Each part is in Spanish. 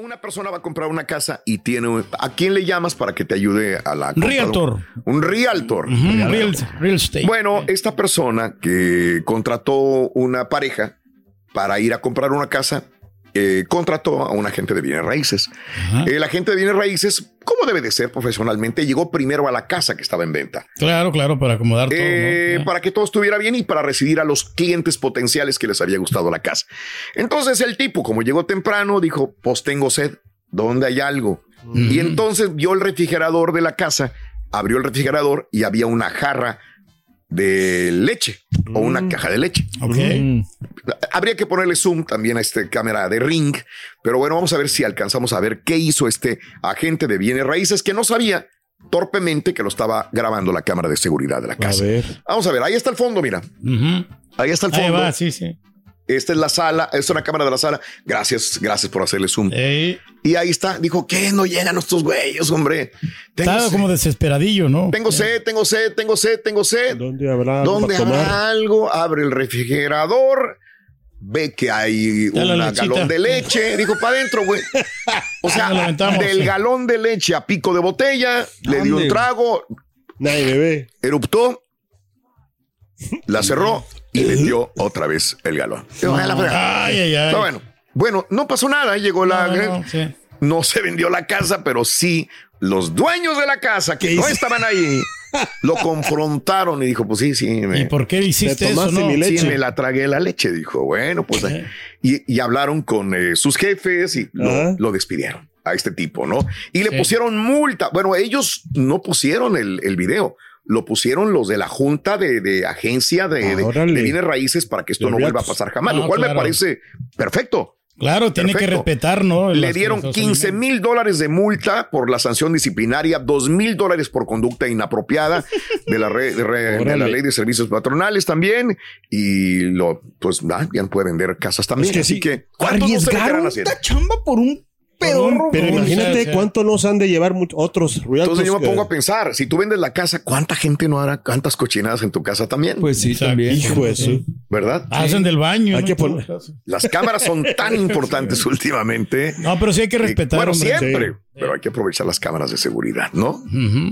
Una persona va a comprar una casa y tiene. ¿A quién le llamas para que te ayude a la. compra? Realtor. Un realtor. Real, real estate. Bueno, esta persona que contrató una pareja para ir a comprar una casa, eh, contrató a un agente de bienes raíces. El agente de bienes raíces, como debe de ser profesionalmente, llegó primero a la casa que estaba en venta. Claro, claro, para acomodar todo. Eh, para que todo estuviera bien y para recibir a los clientes potenciales que les había gustado la casa. Entonces el tipo, como llegó temprano, dijo, pues tengo sed, ¿dónde hay algo? Y entonces vio el refrigerador de la casa, abrió el refrigerador y había una jarra de leche o una caja de leche. Ok. Habría que ponerle zoom también a esta cámara de ring, pero bueno, vamos a ver si alcanzamos a ver qué hizo este agente de bienes raíces que no sabía torpemente que lo estaba grabando la cámara de seguridad de la casa. Vamos a ver, ahí está el fondo, mira. Ahí está el Ahí fondo. va, sí, sí. Esta es la sala, es una cámara de la sala. Gracias, gracias por hacerle zoom. Ey, Y ahí está. Dijo, ¿qué? No llegan estos güeyes, hombre. Tengo estaba sed, como desesperadillo, ¿no? tengo sed, tengo sed, tengo sed, tengo sed. ¿Dónde habrá algo ¿Dónde para tomar? habrá algo? Abre el refrigerador. Ve que hay un galón de leche. Dijo, para adentro, güey. O sea, del sí. galón de leche a pico de botella, le dio un trago, Nadie bebé. eruptó, la cerró y le dio otra vez el galón. Bueno. Bueno, no pasó nada. Llegó la. No, no, sí. no se vendió la casa, pero sí los dueños de la casa que no estaban ahí lo confrontaron y dijo, pues sí, sí, me, ¿Y por qué hiciste Te eso? No? mi leche. sí, me la tragué la leche. Dijo, bueno, pues Sí. y, y hablaron con eh, sus jefes y lo, lo despidieron a este tipo, ¿no? Y le Sí. pusieron multa. Bueno, ellos no pusieron el, el video. Lo pusieron los de la junta de, de agencia de, de- bienes raíces para que esto no vuelva a pasar jamás, No, lo cual me parece perfecto. Claro, tiene que respetar, ¿no? Le dieron cosas 15 mil dólares de multa por la sanción disciplinaria, 2 mil dólares por conducta inapropiada de la, re- de re- de la ley de servicios patronales también. Y lo, pues ah, ya no puede vender casas también. Es que Así sí, que, ¿cuántos no se chamba por un Pero imagínate sí. cuánto nos han de llevar otros. Entonces yo me pongo a pensar, si tú vendes la casa, ¿cuánta gente no hará cuántas cochinadas en tu casa también? Pues sí, Exacto. también. Hijo de su- ¿Verdad? Hacen del baño. Hay ¿no? que poner- Las cámaras son tan importantes últimamente. No, pero sí hay que Eh, respetar, bueno, hombre. siempre, pero hay que aprovechar las cámaras de seguridad, ¿no?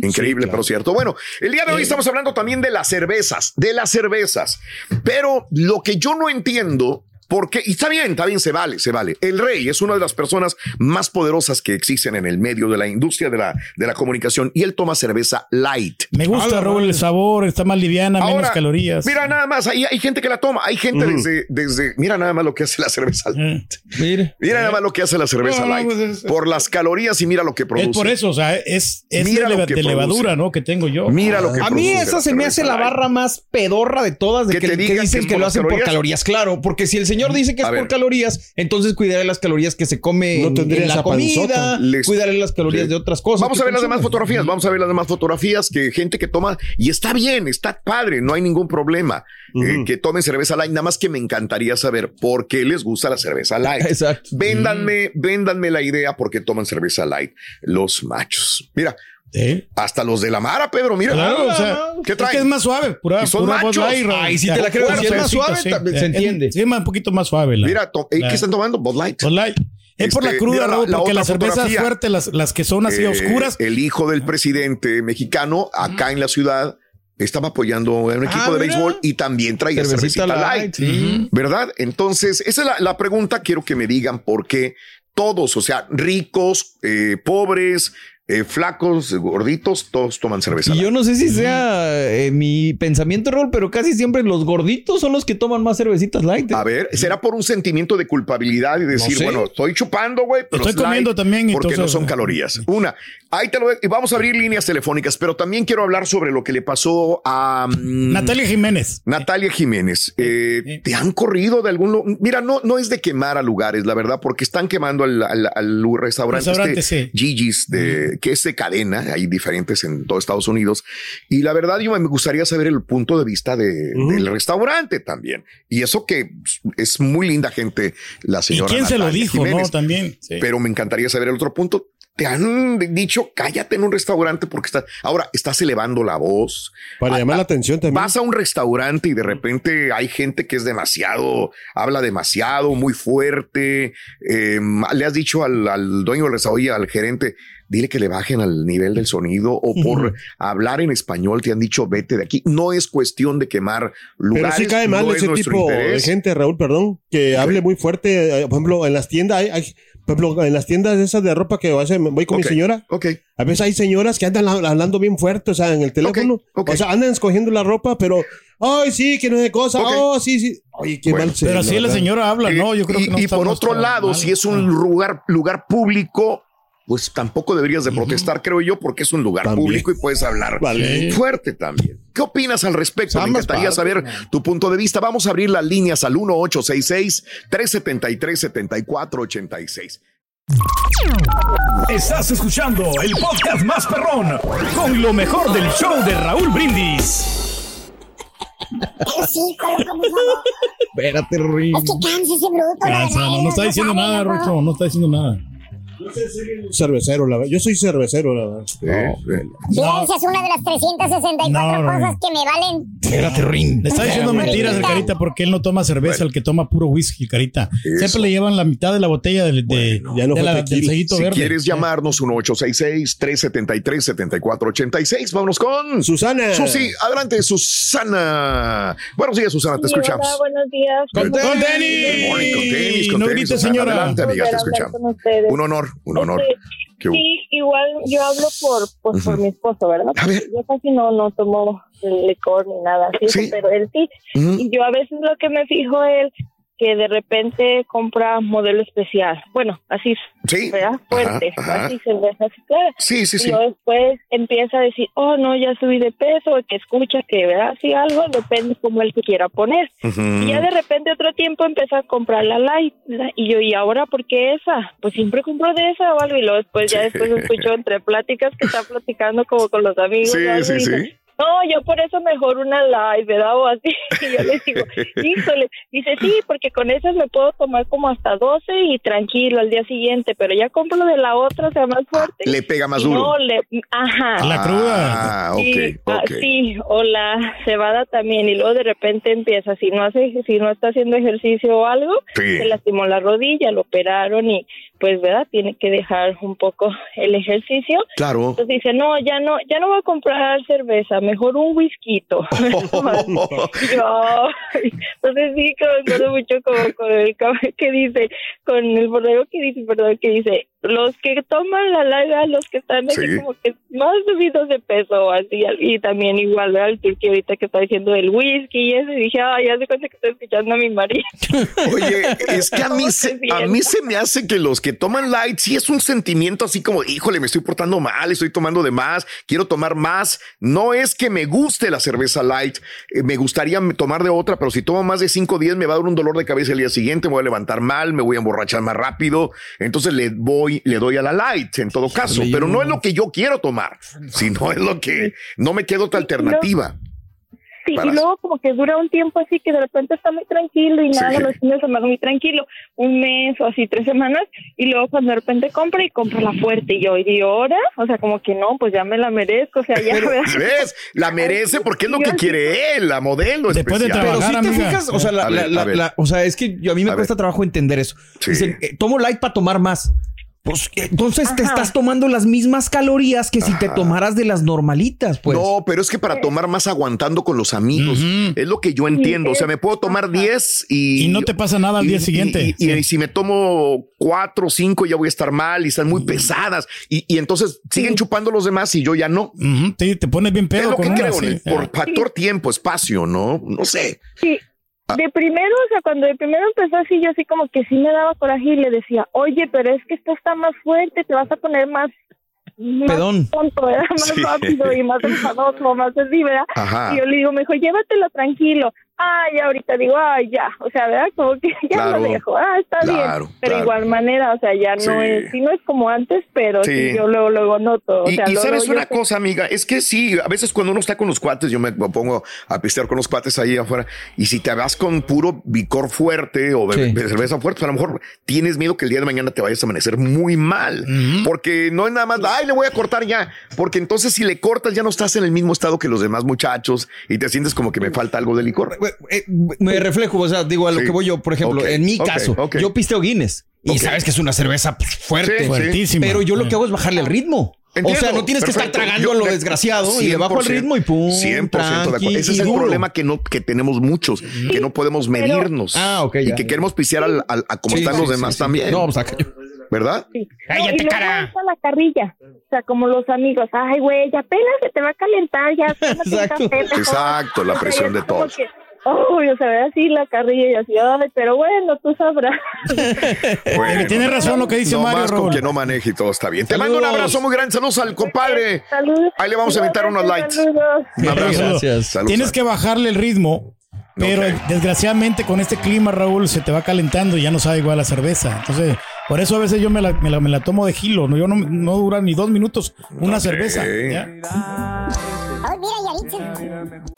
Increíble, pero cierto. Bueno, el día de hoy estamos hablando también de las cervezas, de las cervezas. Pero lo que yo no entiendo, porque, y está bien, está bien, se vale, se vale. El rey es una de las personas más poderosas que existen en el medio de la industria de la, de la comunicación y él toma cerveza light. Me gusta, Raúl, el sabor, está más liviana, menos calorías. Mira nada más, hay, hay gente que la toma, hay gente Mm. desde, desde, mira nada más lo que hace la cerveza light. Eh, Mira. Mira nada más lo que hace la cerveza No, no, light. pues es- por las calorías y mira lo que produce. Es por eso, o sea, es, es Mira de, lo leva- que de produce. levadura, ¿no? Que tengo yo. Mira lo que A mí esa se me hace la light. barra más pedorra de todas de Que que, te que digan dicen que lo hacen por calorías. calorías. Claro, porque si el señor dice que es A por ver. calorías, entonces cuidaré las calorías que se come No en- la comida. Les- cuidaré las calorías Sí. de otras cosas. Vamos a ver las demás fotografías, vamos a ver las demás fotografías que gente que toma y está bien, está padre, no hay ningún problema eh, que tomen cerveza light, nada más que me encantaría saber por qué les gusta la cerveza light. Exacto. Véndanme, véndanme la idea por qué toman cerveza light los machos. Mira, ¿Eh? hasta los de la Mara, Pedro, mira. Claro, o sea, ¿Qué es traen? que es más suave, pura, Y son pura machos. Light. Ay, Ya, te la creo, si es más suave, sí. también se Eh, entiende. Sí, es más- un poquito más suave. La, Mira, eh, la- ¿qué están tomando? Bud Light. Bud Light. Es por Este, la cruda, mira la- porque las cervezas fuertes, las, las que son así Eh, oscuras, El hijo del presidente mexicano acá en la ciudad estaba apoyando a un equipo Ah, de béisbol y también traía cervecita, light. sí. ¿Verdad? Entonces, esa es la, la pregunta. Quiero que me digan por qué todos, o sea, ricos, eh, pobres, eh, flacos, gorditos, todos toman cerveza. Y yo no sé si sea eh, mi pensamiento, Rol, pero casi siempre los gorditos son los que toman más cervecitas light. ¿eh? A ver, será por un sentimiento de culpabilidad y decir, sé. bueno, estoy chupando, güey, pero Estoy es light comiendo también, porque entonces- no son calorías. Una, ahí te lo y vamos a abrir líneas telefónicas, pero también quiero hablar sobre lo que le pasó a mm, Natalia Jiménez. Natalia Jiménez. Eh, ¿Te han corrido de algún lu- Mira, no, no es de quemar a lugares, la verdad, porque están quemando al, al- al restaurante, Restaurante, este sí. Gigi's, de, que es de cadena, hay diferentes en todo Estados Unidos. Y la verdad, yo me gustaría saber el punto de vista de- del restaurante también. Y eso que es muy linda gente, la ¿Y señora. quién se lo dijo, no? También. Sí. Pero me encantaría saber el otro punto. Te han dicho cállate en un restaurante porque está ahora estás elevando la voz. Para Ah, llamar ah, la atención también. Vas a un restaurante y de repente hay gente que es demasiado, habla demasiado, muy fuerte. eh, le has dicho al, al dueño del restaurante, al gerente, dile que le bajen al nivel del sonido o por hablar en español te han dicho vete de aquí. No es cuestión de quemar Pero lugares. sí cae mal no es ese tipo de gente, Raúl, perdón, que hable muy fuerte. Por ejemplo, en las tiendas hay, hay- por ejemplo, en las tiendas esas de ropa que voy con mi señora. Ok. A veces hay señoras que andan hab- hablando bien fuerte, o sea, en el teléfono. O sea, andan escogiendo la ropa, pero, ay, sí, que no es de cosa. Oh, sí, sí. Oye, qué Bueno, mal se- Pero así la señora habla, ¿no? Yo creo y, que no y por otro lado, mal. si es un lugar, lugar público, pues tampoco deberías de protestar, creo yo, porque es un lugar También. público y puedes hablar Vale. fuerte también. ¿Qué opinas al respecto? Me encantaría saber tu punto de vista. Vamos a abrir las líneas al 1866-373-7486. Estás escuchando el podcast más perrón con lo mejor del show de Raúl Brindis. Espérate, Rin. Es que cansa ese bruto. Cansa, no, no está diciendo nada. Rocho, no está diciendo nada. Cervecero, la verdad. Yo soy cervecero, la verdad. Sí, esa es una de las 364 No, no, cosas no. que me valen. Espérate, Rin. Le está diciendo mentiras el Carita porque él no toma cerveza, el que toma puro whisky, Carita. Eso. Siempre le llevan la mitad de la botella de, de, ya no de fue la- del sellito Si verde. quieres llamarnos, 1866-373-7486. Vámonos con Susana. Susi. Adelante, Susana. Buenos días, Susana, te escuchamos. hola, buenos días. Con, tenis. Con tenis, con no grites, señora. Adelante, amiga, te escuchamos. Un honor, un honor. Sí, igual yo hablo por, pues, por mi esposo, ¿verdad? Yo casi no, no tomo licor ni nada así, Sí. pero él sí. Y yo a veces lo que me fijo es que de repente compra modelo especial. Bueno, así, Sí. ¿verdad? Fuerte, Ajá, ajá. así cerveza así clara. Sí, sí, Y sí. después empieza a decir, oh, no, ya subí de peso, que escucha que, ¿verdad? Si algo, depende como él se quiera poner. Y ya de repente otro tiempo empezó a comprar la light, ¿verdad? Y yo, ¿y ahora por qué esa? Pues siempre compro de esa o algo. Y luego después, ya después escucho entre pláticas que está platicando como con los amigos. Sí, sí, y dice, sí. No, yo por eso mejor una light, ¿verdad? O así. Y yo le digo, híjole. Dice, sí, porque con esas me puedo tomar como hasta 12 y tranquilo al día siguiente, pero ya compro de la otra, o sea, más fuerte. Le pega más duro. No, le, ajá. La cruda. Ah, ok, Sí, ah, ok. sí, o la cebada también y luego de repente empieza si no hace si no está haciendo ejercicio o algo Sí. se lastimó la rodilla lo operaron y pues verdad tiene que dejar un poco el ejercicio. Claro. entonces dice no ya no ya no voy a comprar cerveza mejor un whisky Y yo, entonces sí que me acuerdo mucho como con el que dice con el borrego que dice perdón que dice los que toman la larga los que están así Sí. como que más subidos de peso o así y también igual el turqui ahorita que está diciendo del whisky y eso y dije ay ya se cuenta que estoy escuchando a mi marido Oye, es que a mí, se, a mí se me hace que los que toman light sí es un sentimiento así como, híjole, me estoy portando mal, estoy tomando de más, quiero tomar más. No es que me guste la cerveza light, eh, me gustaría tomar de otra, pero si tomo más de 5 días me va a dar un dolor de cabeza el día siguiente, me voy a levantar mal, me voy a emborrachar más rápido. Entonces le voy, le doy a la light en todo caso, pero no es lo que yo quiero tomar, sino es lo que no me queda otra alternativa. Sí, y luego como que dura un tiempo así que de repente está muy tranquilo y nada, Sí. los fines de semana muy tranquilo, un mes o así, tres semanas, y luego cuando de repente compra y compra la fuerte, y yo, ¿y ahora? O sea, como que no, pues ya me la merezco, o sea, ya, ¿verdad? ¿Ves? La merece porque es lo que quiere él, la modelo Después de. Pero si te fijas, o sea, la, ver, la- la- o sea, es que yo, a mí me A cuesta ver. trabajo entender eso. Sí. Dicen, eh, tomo light para tomar más. Pues entonces te estás tomando las mismas calorías que si te tomaras de las normalitas, pues. No, pero es que para tomar más aguantando con los amigos. Es lo que yo entiendo. O sea, me puedo tomar 10 y. Y no te pasa nada al y- día y- siguiente. Y, y si me tomo 4 o 5 ya voy a estar mal y están muy pesadas. Y, y entonces siguen chupando los demás y yo ya no. Ujú, te, te pones bien Es pedo lo con que una, creo, sí. Por factor tiempo, espacio, ¿no? No sé. Sí. Ah. De primero, o sea, cuando de primero empezó así, yo así como que sí me daba coraje y le decía, oye, pero es que esto está más fuerte, te vas a poner más, más Pedón. tonto, ¿verdad? más Sí. rápido y más enfadoso, más así, ¿verdad? Ajá. Y yo le digo, mejor llévatelo tranquilo. Ay, ahorita digo, ay, ya, o sea, ¿verdad? Como que ya Claro. lo dejo, ah, está Claro, bien. Pero claro. igual manera, o sea, ya no Sí. es, sí no es como antes, pero sí, Sí. yo luego, luego noto. O Y, sea, y luego sabes yo una sé- cosa, amiga, es que sí, a veces cuando uno está con los cuates, yo me pongo a pistear con los cuates ahí afuera, y si te vas con puro vicor fuerte o cerveza fuerte, pues a lo mejor tienes miedo que el día de mañana te vayas a amanecer muy mal, porque no es nada más, ay, le voy a cortar ya, porque entonces si le cortas ya no estás en el mismo estado que los demás muchachos y te sientes como que me falta algo de licor. Eh, me reflejo, o sea, digo a lo Sí. que voy yo, por ejemplo, en mi caso, yo pisteo Guinness y sabes que es una cerveza pues, fuerte, Sí. Fuertísima. pero yo lo que hago es bajarle el ritmo. Entiendo, o sea, no tienes que estar tragando Yo- a lo de- desgraciado y le bajo el 100%, ritmo y pum. 100% de acuerdo. tranqui Ese es el duro. problema que no que tenemos muchos, que no podemos medirnos. Ah, ok, Y ya. que queremos pistear al, al- a como Sí, están sí, los demás sí. también. No, pues acá yo- ¿Verdad? Sí. Cállate, y luego cara. la carrilla. O sea, como los amigos. Ay, güey, ya apenas se te va a calentar, ya. Exacto. café. Exacto, la O sea, presión de todos. Que, Uy, o sea, ve así la carrilla y así, ay, pero bueno, tú sabrás. Bueno, Tiene razón lo que dice no Mario, más con que no maneje y todo está bien. Te mando un abrazo muy grande. Saludos al compadre. Saludos. Ahí le vamos a aventar unos lights. Saludos. Un abrazo. Gracias. Saludos. Tienes que bajarle el ritmo. Pero desgraciadamente con este clima, Raúl, se te va calentando y ya no sabe igual la cerveza. Entonces, por eso a veces yo me la, me la, me la tomo de gilo. ¿no? Yo no, no dura ni dos minutos una Ok. cerveza. ¿ya? Ay, mira.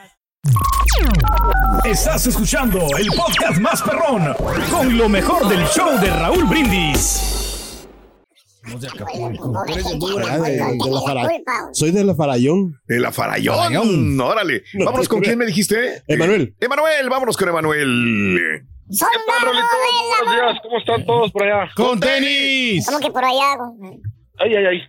Estás escuchando el podcast más perrón con lo mejor del show de Raúl Brindis. Ah, de- de la fara- Soy de la Farallón. De la Farallón. Órale. No, vámonos con quién me dijiste. Emanuel. Eh, Emanuel, vámonos con Emanuel. ¡Soldado de la días, ¿cómo están todos por allá? ¡Con tenis! ¿Cómo que por allá? Ay, ay, ay.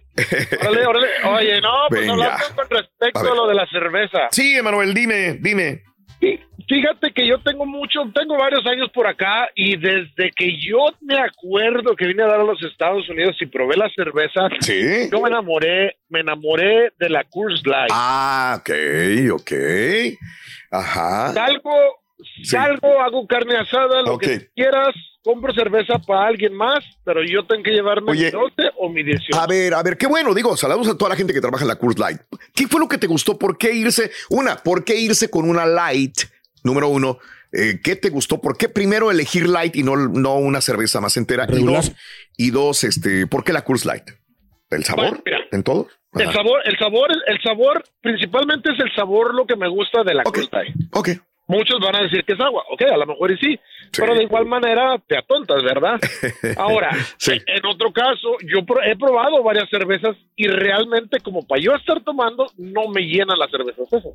Órale, órale. Oye, no, pues Venga. hablando con respecto A lo de la cerveza. Sí, Emanuel, dime, dime. Fí- Fíjate que yo tengo mucho, tengo varios años por acá y desde que yo me acuerdo que vine a dar a los Estados Unidos y probé la cerveza, Sí. yo me enamoré, me enamoré de la Coors Light. Ah, ok, ok. Ajá. Salgo, Sí. salgo, hago carne asada, lo que quieras, compro cerveza para alguien más, pero yo tengo que llevarme Oye. mi 12 o mi 18. A ver, a ver, qué bueno, digo, saludos a toda la gente que trabaja en la Coors Light. ¿Qué fue lo que te gustó? ¿Por qué irse? Una, ¿por qué irse con una Light? Número uno, eh, ¿qué te gustó? ¿Por qué primero elegir Light y no, no una cerveza más entera? Y dos, y dos, este, ¿por qué la Coors Light? ¿El sabor? Bueno, mira. ¿En todo? El sabor, el sabor, el sabor, principalmente es el sabor lo que me gusta de la Ok. Coors Light. Ok. Muchos van a decir que es agua, ok, a lo mejor y sí, pero de igual manera te atontas, ¿verdad? Ahora, Sí. en otro caso, yo he probado varias cervezas y realmente como para yo estar tomando, no me llenan las cervezas esas.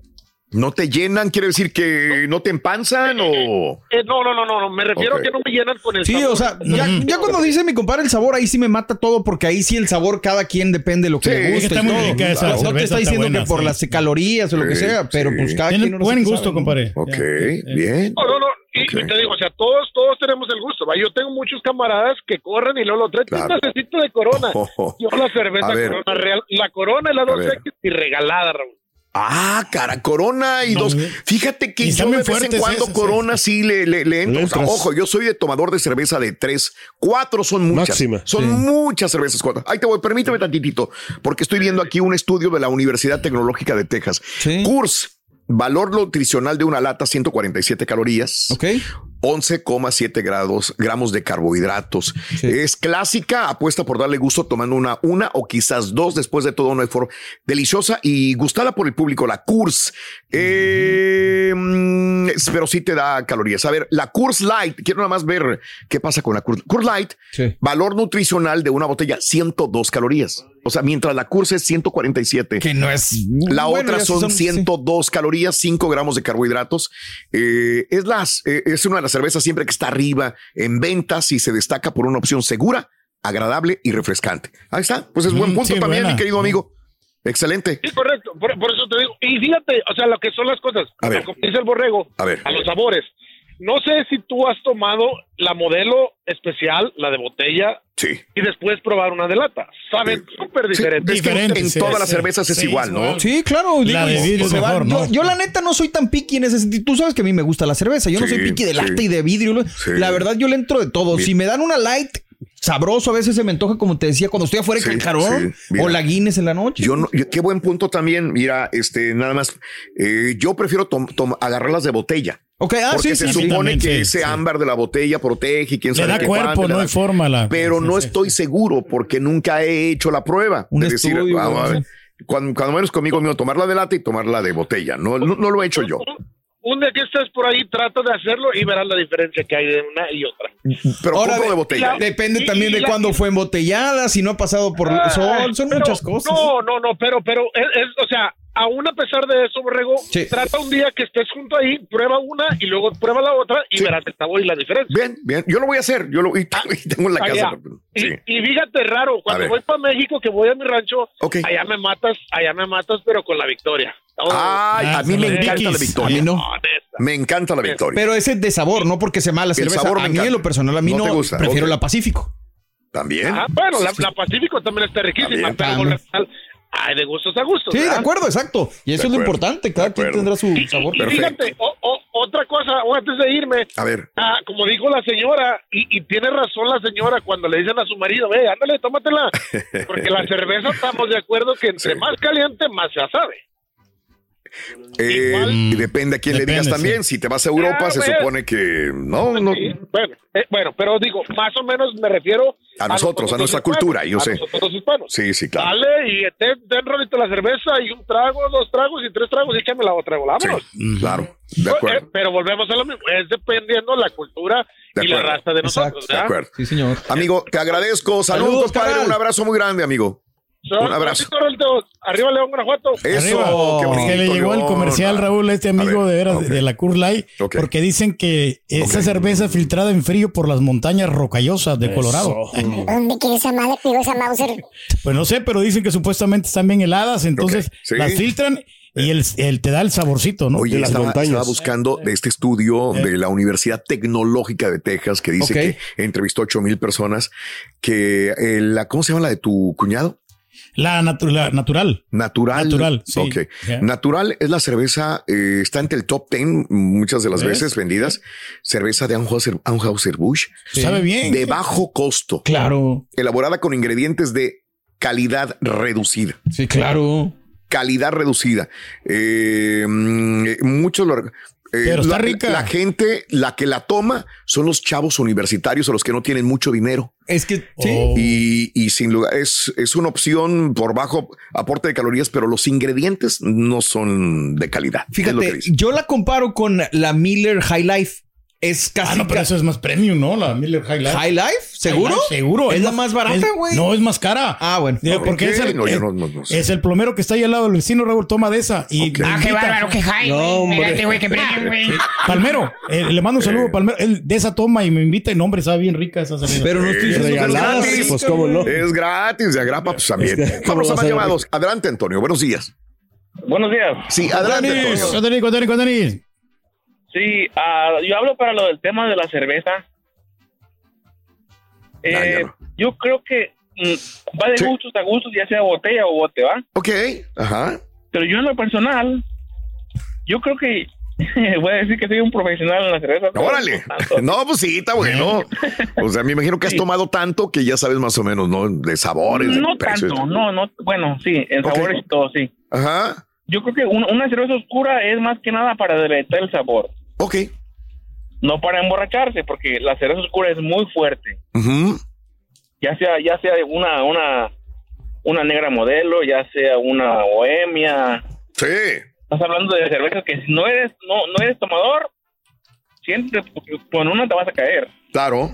¿No te llenan? ¿Quiere decir que no te empanzan o...? Eh, no, no, no, no, me refiero a que no me llenan con el Sí, sabor. o sea, ya, ya cuando dice mi compadre el sabor, ahí sí me mata todo, porque ahí sí el sabor cada quien depende de lo que Sí, le gusta. está y muy todo. rica esa no te está está diciendo buena, que por sí. las calorías o lo que Sí, sea, pero sí. pues cada Tiene quien sí buen gusto, sabe, compadre. Ok, Ya, bien. No, no, no. Y, te digo, o sea, todos, todos tenemos el gusto. ¿va? Yo tengo muchos camaradas que corren y luego lo traen. Claro. Un necesito de corona. Oh, oh. Yo la cerveza corona real. La corona la A ver. 2X y regalada, Raúl. Ah, cara, Corona y No, dos. Fíjate que yo de vez en cuando esas, Corona sí le, le, le entro. O sea, ojo, yo soy de tomador de cerveza de tres, cuatro son muchas. Máxima. Son Sí. muchas cervezas. Cuatro. Ay, te voy, permíteme tantitito, porque estoy viendo aquí un estudio de la Universidad Tecnológica de Texas. Sí. Kurs, valor nutricional de una lata, 147 calorías. Ok. 11,7 grados, gramos de carbohidratos. Es clásica, apuesta por darle gusto tomando una, una o quizás dos. Después de todo, no hay forma. Deliciosa y gustada por el público. La Kurs. Eh, mm, pero sí te da calorías. A ver, la Kurs Light. Quiero nada más ver qué pasa con la Kurs. Kurs Light, Sí. valor nutricional de una botella, 102 calorías. O sea, mientras la Kurs es 147. Que no es. La Bueno, otra son, sí. 102 calorías, 5 gramos de carbohidratos. Eh, es, las, eh, es una de las cervezas siempre que está arriba en ventas y se destaca por una opción segura, agradable y refrescante. Ahí está. Pues es buen Mm, punto sí, también, buena. mi querido amigo. Excelente. Sí, correcto. Por, por eso te digo. Y fíjate, o sea, lo que son las cosas. A ver. Como dice el borrego, A ver. a los sabores. No sé si tú has tomado la modelo especial, la de botella, Sí. y después probar una de lata. Saben súper diferente. Diferente, en sí, todas sí. las cervezas es Sí, igual, ¿no? Sí, claro. La digo, de vidrio se es va- mejor, yo, ¿no? yo, la neta no soy tan picky en ese sentido. Tú sabes que a mí me gusta la cerveza. Yo no soy picky de lata sí. y de vidrio. Sí. La verdad, yo le entro de todo. Bien. Si me dan una light sabroso, a veces se me antoja, como te decía, cuando estoy afuera Sí, de calcarón sí, o la Guinness en la noche. Yo no, yo- qué buen punto también. Mira, este, nada más. eh, yo prefiero tom- tom- agarrarlas de botella. Ok, ah, porque sí, se sí, supone que sí, ese sí. ámbar de la botella protege y quién Le sabe da qué cuerpo, cuánto, le no da- hay forma. La, pero sí, no sí. estoy seguro porque nunca he hecho la prueba. Un de decir, estudio, vamos a ver, cuando, cuando menos conmigo mío, tomarla de lata y tomarla de botella. No, no, no lo he hecho yo. Un día que estés por ahí, trata de hacerlo y verás la diferencia que hay de una y otra. Pero Ahora, de- de botella. la- Depende Y- también y de la- cuándo fue embotellada, si no ha pasado por Ah, sol, son pero- muchas cosas. No, no, no, pero, pero, es, es- o sea, aún a pesar de eso, Borrego, Sí. trata un día que estés junto ahí, prueba una y luego prueba la otra y Sí. verás el sabor y la diferencia. Bien, bien. Yo lo voy a hacer. Yo lo y, y tengo en la Allá. casa. Y, Sí. y fíjate raro, cuando voy para México, que voy a mi rancho, Ok. allá me matas, allá me matas, pero con la victoria. Oh, Ay, Ah, a mí son me los encanta Dickies. la A mí victoria. no. Me encanta la victoria. Pero ese de sabor, no porque sea mala El cerveza. sabor me a mí en lo personal, a mí No no, te gusta, prefiero la Pacífico. También. Ajá, bueno, la, la Pacífico también está riquísima, También, pero Ay, de gustos a gustos. Sí, de acuerdo, exacto. Y eso De es lo importante. Cada quien tendrá su Y, sabor. y Perfecto. fíjate, o- o- otra cosa, antes de irme, A ver. ah, como dijo la señora, y, y tiene razón la señora cuando le dicen a su marido, ve, ándale, tómatela, porque la cerveza estamos de acuerdo que entre Sí. más caliente, más se sabe. Eh, Igual- y depende a quién le digas también. sí. Si te vas a Europa, Ah, se bueno. supone que no, bueno, eh, bueno, pero digo, más o menos me refiero A nosotros, a nuestra hispanos, cultura, yo a sé. nosotros los hispanos. Sí, sí, claro. Dale y ten, ten rolito la cerveza y un trago, dos tragos y tres tragos y échame la otra, vámonos. Sí, claro. De Eh, acuerdo. pero volvemos a lo mismo, es dependiendo la cultura De y la raza de Exacto. nosotros. De ¿verdad? acuerdo. Sí, señor. Amigo, te agradezco. Saludos, Saludos, padre. Un abrazo muy grande, amigo. Un abrazo. Arriba León, Guanajuato. Eso, Arriba. qué Es que le llegó el comercial, Raúl, a este amigo A ver, de veras ok. de la Coors Light, Ok. porque dicen que esa cerveza filtrada en frío por las montañas rocallosas de Colorado. ¿Dónde queda esa madre? Esa Mauser. Pues no sé, pero dicen que supuestamente están bien heladas, entonces sí. las filtran y el, el te da el saborcito, ¿no? Oye, De las estaba, montañas. estaba buscando de este estudio de la Universidad Tecnológica de Texas que dice que entrevistó ocho mil personas que eh, la, ¿cómo se llama la de tu cuñado? La, natu- la natural. Natural. Natural, sí. Natural es la cerveza, eh, está entre el top 10 muchas de las ¿Ves? veces vendidas. Cerveza de Anheuser- Anheuser-Busch. Sabe bien. De bajo costo. Claro. Elaborada con ingredientes de calidad reducida. Sí, claro. calidad reducida. Eh, mm, eh, muchos lo- eh, Pero está la, rica. La gente, la que la toma, son los chavos universitarios o los que no tienen mucho dinero. Es que sí. Oh. Y, y sin lugar, es, es una opción por bajo aporte de calorías, pero los ingredientes no son de calidad. Es lo que Fíjate, dice. yo la comparo con la Miller High Life. Es casi Ah, no, pero eso es más premium, ¿no? La Miller High Life. High Life, ¿seguro? High Life, seguro. Es la más barata, güey. No, es más cara. Ah, bueno. Digo, ¿Por porque qué? es el, No, yo es- no- no- no sé. es el plomero que está ahí al lado del vecino, Raúl, toma de esa. Y Ah, qué bárbaro, qué high, No, güey. qué premium, güey. Palmero, eh, le mando un saludo a Palmero. Él de esa toma y me invita y no, hombre, sabe bien rica esa cerveza. Pero no estoy diciendo que es gratis, pues cómo no. Es gratis, de agrapa, pues también. Es que, ¿cómo Vamos a más ser? llamados. Adelante, Antonio. Buenos días. Buenos días. Sí, adelante, Antonio. Denis, Denis, Denis. Sí, ah, yo hablo para lo del tema de la cerveza. Eh, Ah, no. Yo creo que mm, va de Sí. gustos a gustos, ya sea botella o bote, ¿va? Ok, ajá. Pero yo en lo personal, yo creo que voy a decir que soy un profesional en la cerveza. Órale. no pues sí, está bueno. O sea, me imagino que has tomado tanto que ya sabes más o menos, ¿no? De sabores, de No precios. tanto, no, no, bueno, sí, en sabores y todo, sí. Ajá. Yo creo que una, una cerveza oscura es más que nada para deleitar el sabor. Ok. No para emborracharse, porque la cerveza oscura es muy fuerte. Ya sea, ya sea una, una, una negra modelo, ya sea una bohemia. Sí. Estás hablando de cervezas que si no eres, no, no eres tomador, siempre con una te vas a caer. Claro.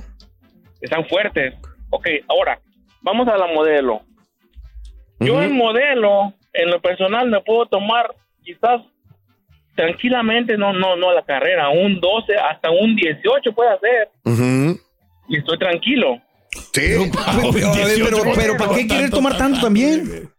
Están fuertes. Ok, ahora, vamos a la modelo. Yo en modelo, en lo personal, me puedo tomar quizás tranquilamente, no, no, no a la carrera, un 12 hasta un 18 puede hacer. Ujú. Y estoy tranquilo. Sí. Pero, pero, pero, ¿para qué quieres tomar tanto también?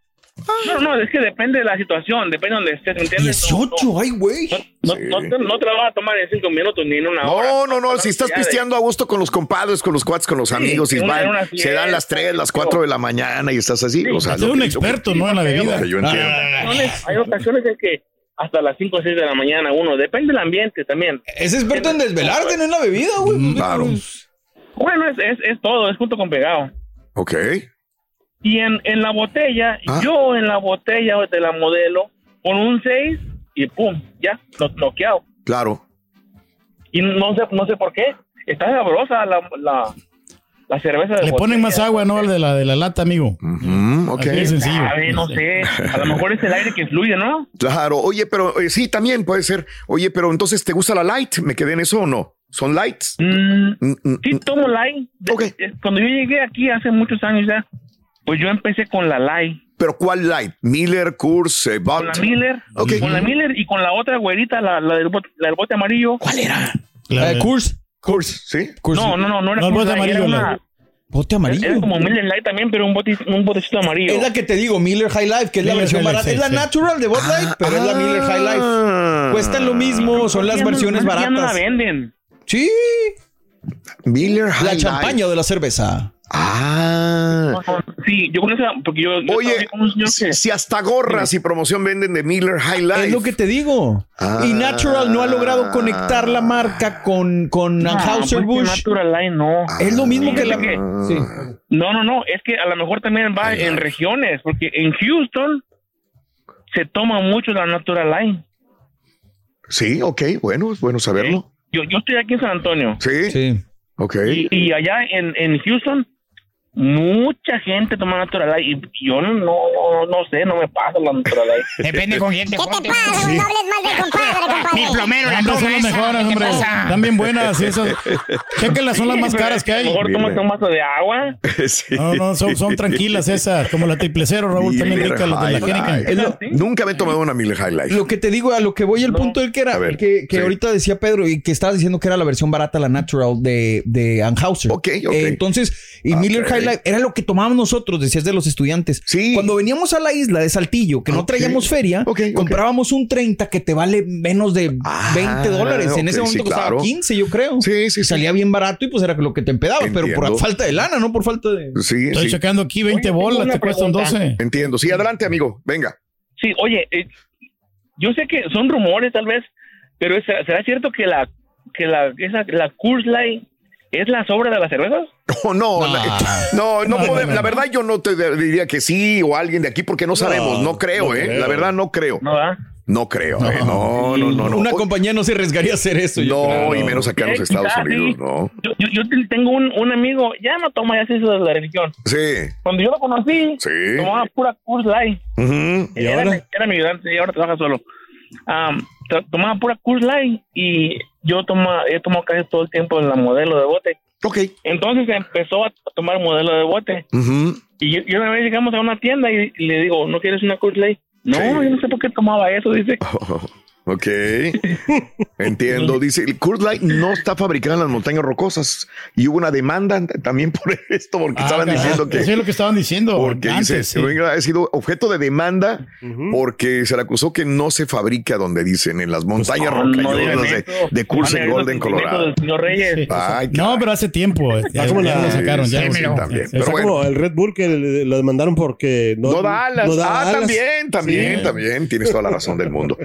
No, no, es que depende de la situación, depende de donde estés, ¿me entiendes? 18, ay, güey. No, no, te, no te la vas a tomar en 5 minutos ni en una hora. No, no, no. Si estás Ya de- pisteando a gusto con los compadres, con los cuates, con los Sí, amigos, y van- se dan las fiesta, 3, las 4 de la mañana y estás así. o sea, Soy lo un experto, ¿no? En la bebida. Yo entiendo. Ocasiones- Hay ocasiones en que hasta las 5 o 6 de la mañana uno, depende del ambiente también. Es experto en desvelarte, no en la bebida, güey. Claro. Bueno, es, es, es todo, es junto con pegado. Ok. Y en, en la botella, Ah. yo en la botella de la modelo, con un 6 y pum, ya, no, noqueado. Claro. Y no sé, no sé por qué. Está sabrosa la, la, la cerveza de Le ponen más agua, ¿no? Al de la, de la lata, amigo. Mm, ok. Así de sencillo. A ver, no sé. A lo mejor es el aire que fluye, ¿no? Claro. Oye, pero eh, sí, también puede ser. Oye, pero entonces, ¿te gusta la light? ¿Me quedé en eso o no? ¿Son lights? Mm, Mm, mm, sí, tomo light. De- eh, Cuando yo llegué aquí hace muchos años ya, pues yo empecé con la light. ¿Pero cuál light? ¿Miller, Coors, eh, Con la? Miller, Ok. con la Miller y con la otra güerita, la, la, del, bote, la del bote amarillo. ¿Cuál era? La- Eh, Coors. Coors, ¿sí? No, no, no, no era No, bote Light, era amarillo, una- la- Bote amarillo. Era como Miller Light también, pero un, bote, un botecito amarillo. Es la que te digo, Miller High Life, que es la versión Life, barata. es la sí. natural de Bud Light, pero es la Miller High Life. Cuestan lo mismo, son las Ya no- versiones ya no la baratas. venden. Sí, Miller la High champaña Life. de la cerveza. Ah. Sí, yo conozco, porque yo, yo Oye, con un señor si, que- si hasta gorras y promoción venden de Miller High Life. Es lo que te digo. Ah. Y Natural no ha logrado conectar la marca con, con No, Anheuser pues Busch. Natural Light no. Es lo mismo que la. Que- Sí. No, no, no, es que a lo mejor también va en regiones, porque en Houston se toma mucho la Natural Light. Sí, ok, bueno, es bueno saberlo. Yo, yo estoy aquí en San Antonio Sí, Sí. ok. y, y allá en, en Houston mucha gente toma Natural Light y yo no, no, no sé, no me pasa la Natural Light. Depende con quién te ¿Qué te juntes. pasa? No hables mal del compadre, Mi compadre. plomero la toma son las mejores, ¿qué hombre. Están bien buenas. y esas. Chéquenlas, son las más caras que A hay. lo mejor tomas un vaso de agua. Sí. No, no, son, son tranquilas esas, como la triple cero, Raúl, también Miller rica, las de la Heineken. Lo- Nunca me he tomado una Miller High Life. Lo que te digo, a lo que voy, el punto del que era, ver, que, que sí. ahorita decía Pedro y que estabas diciendo que era la versión barata, la natural de, de Anheuser. Ok, ok. Eh, entonces, y Ok. Miller High Era lo que tomábamos nosotros, decías de los estudiantes. Sí. Cuando veníamos a la isla de Saltillo, que no traíamos feria, comprábamos un 30 que te vale menos de Ah, 20 dólares. En ese momento sí, costaba claro. 15, yo creo. Sí, sí, sí. Salía bien barato y pues era lo que te empedabas, pero por falta de lana, no por falta de. Sí, Estoy sí. checando aquí 20 Oye, tengo bolas, te cuestan pregunta. 12. Entiendo. Sí, adelante, amigo. Venga. Sí, oye, eh, yo sé que son rumores tal vez, pero es- ¿será cierto que la que la esa, la Light es la sobra de las cervezas? Oh, no, No. la- no, no, No, podemos- no, no. La verdad, yo no te diría que sí o alguien de aquí porque no sabemos. No, creo, no ¿eh? creo. La verdad, no creo. ¿No va? No creo, ¿eh? No, no, no. no. Una compañía no se arriesgaría a hacer eso. yo No, creo. y menos acá en los Estados quizás Unidos, sí. no. Yo, yo, yo te- tengo un, un amigo, ya no toma, ya se hizo de la religión. Sí. Cuando yo lo conocí, Sí. tomaba pura Coors Light. Ujú. ¿Y era, ahora? era mi ayudante y ahora trabaja solo. To- tomaba pura Coors Light y yo toma, he tomado casi todo el tiempo la modelo de bote. Ok. Entonces empezó a tomar modelo de bote. Y, yo- una vez llegamos a una tienda y, y le digo, ¿no quieres una Coors Light? No, Sí. yo no sé por qué tomaba eso, dice. Ok. Entiendo. Dice, el Coors Light no está fabricado en las montañas rocosas. Y hubo una demanda también por esto, porque Ah, estaban caray, diciendo que... Eso es lo que estaban diciendo. Porque antes, dice, sí. ha sido objeto de demanda porque se le acusó que no se fabrica donde dicen, en las montañas no, no rocallosas digan de, de Golden, Colorado. Reyes. Ay, No, pero hace tiempo. eh, Ya, como ya la- lo sacaron. Ya sí, también. Pero bueno. como el Red Bull que le- lo demandaron porque no, No da alas. no da ah, alas. también, también, Sí. también. Tienes toda la razón del mundo.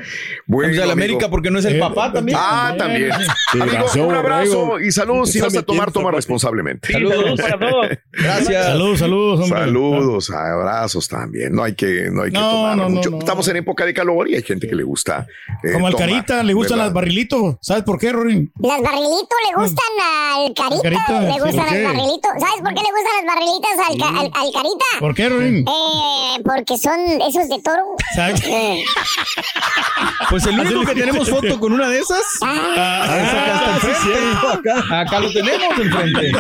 Bueno, Sea, el amigo. América porque no es el Eh, papá también. Ah, también. Amigo, razón, un abrazo y salud. Si vas a tomar, toma responsablemente. Sí, saludos para todos. Gracias. Saludos, saludos, hombre. Saludos, abrazos también. No hay que, no hay que No, tomar no, mucho. no. Estamos en época de calor y hay gente que le gusta. eh, Como al tomar, Carita, le gustan ¿verdad? las barrilitos. ¿Sabes por qué, Rory? Las barrilitos le gustan al carita. Carita, le gustan ¿por qué? al barrilito. ¿Sabes por qué le gustan las barrilitas al, ca- al, al carita? ¿Por qué, Rory? Eh, porque son esos de toro. ¿Sabes? Eh, Pues el único que tenemos foto con una de esas. Ah, acá está enfrente. Acá lo tenemos enfrente.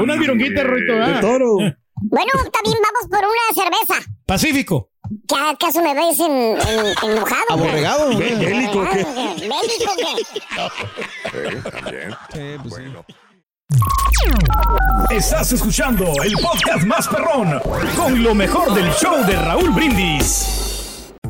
Unas vironguitas, Roito. De ah. toro. bueno, también vamos por una cerveza. Pacífico. ¿Qué acaso me ves en, en- enojado? qué? Aborregado. Bé- bélico, ¿qué? Ah, ¿Bélico qué? Eh, también. Eh, pues sí. Estás escuchando el podcast más perrón con lo mejor del show de Raúl Brindis.